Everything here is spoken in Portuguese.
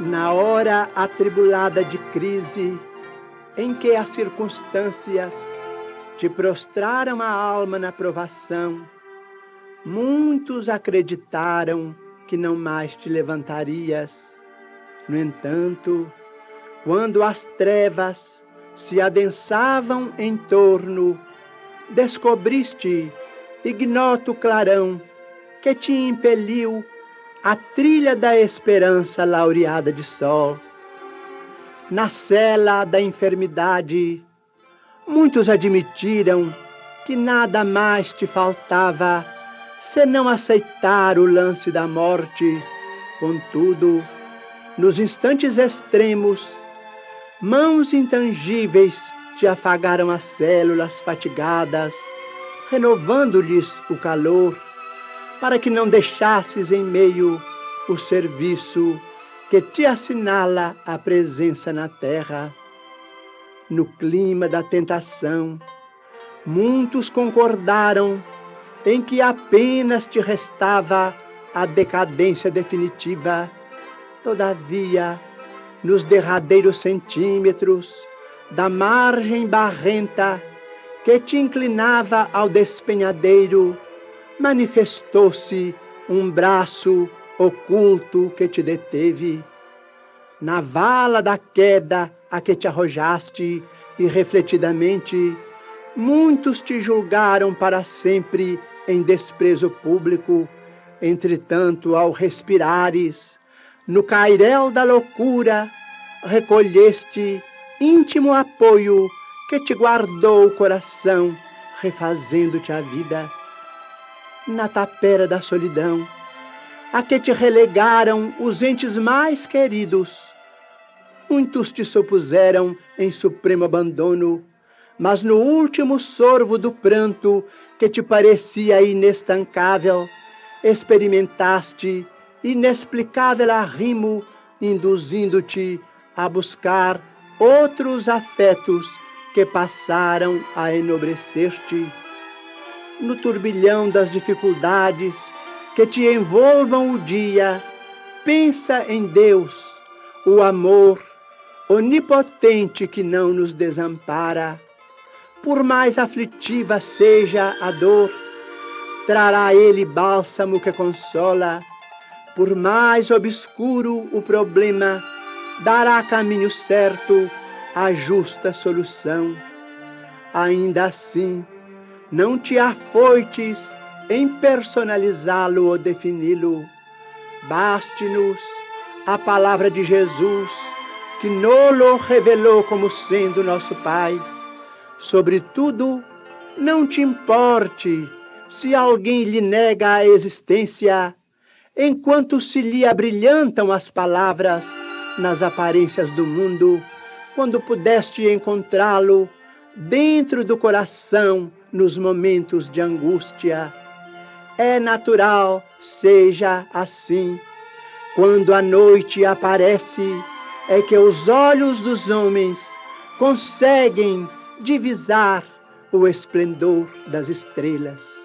Na hora atribulada de crise, em que as circunstâncias te prostraram a alma na provação, muitos acreditaram que não mais te levantarias. No entanto, quando as trevas se adensavam em torno, descobriste ignoto clarão que te impeliu a trilha da esperança laureada de sol. Na cela da enfermidade, muitos admitiram que nada mais te faltava senão aceitar o lance da morte. Contudo, nos instantes extremos, mãos intangíveis te afagaram as células fatigadas, renovando-lhes o calor para que não deixasses em meio o serviço que te assinala a presença na terra. No clima da tentação, muitos concordaram em que apenas te restava a decadência definitiva. Todavia, nos derradeiros centímetros da margem barrenta que te inclinava ao despenhadeiro, manifestou-se um braço oculto que te deteve. Na vala da queda a que te arrojaste, e refletidamente, muitos te julgaram para sempre em desprezo público. Entretanto, ao respirares, no cairel da loucura, recolheste íntimo apoio que te guardou o coração, refazendo-te a vida na tapera da solidão, a que te relegaram os entes mais queridos. Muitos te supuseram em supremo abandono, mas no último sorvo do pranto que te parecia inestancável, experimentaste inexplicável arrimo, induzindo-te a buscar outros afetos que passaram a enobrecer-te no turbilhão das dificuldades que te envolvam o dia, pensa em Deus, o amor onipotente que não nos desampara. Por mais aflitiva seja a dor, trará ele bálsamo que consola. Por mais obscuro o problema, dará caminho certo a justa solução. Ainda assim, não te afoites em personalizá-lo ou defini-lo. Baste-nos a palavra de Jesus, que nolo revelou como sendo nosso Pai. Sobretudo, não te importe se alguém lhe nega a existência, enquanto se lhe abrilhantam as palavras nas aparências do mundo, quando pudeste encontrá-lo dentro do coração nos momentos de angústia. É natural, seja assim. Quando a noite aparece, é que os olhos dos homens conseguem divisar o esplendor das estrelas.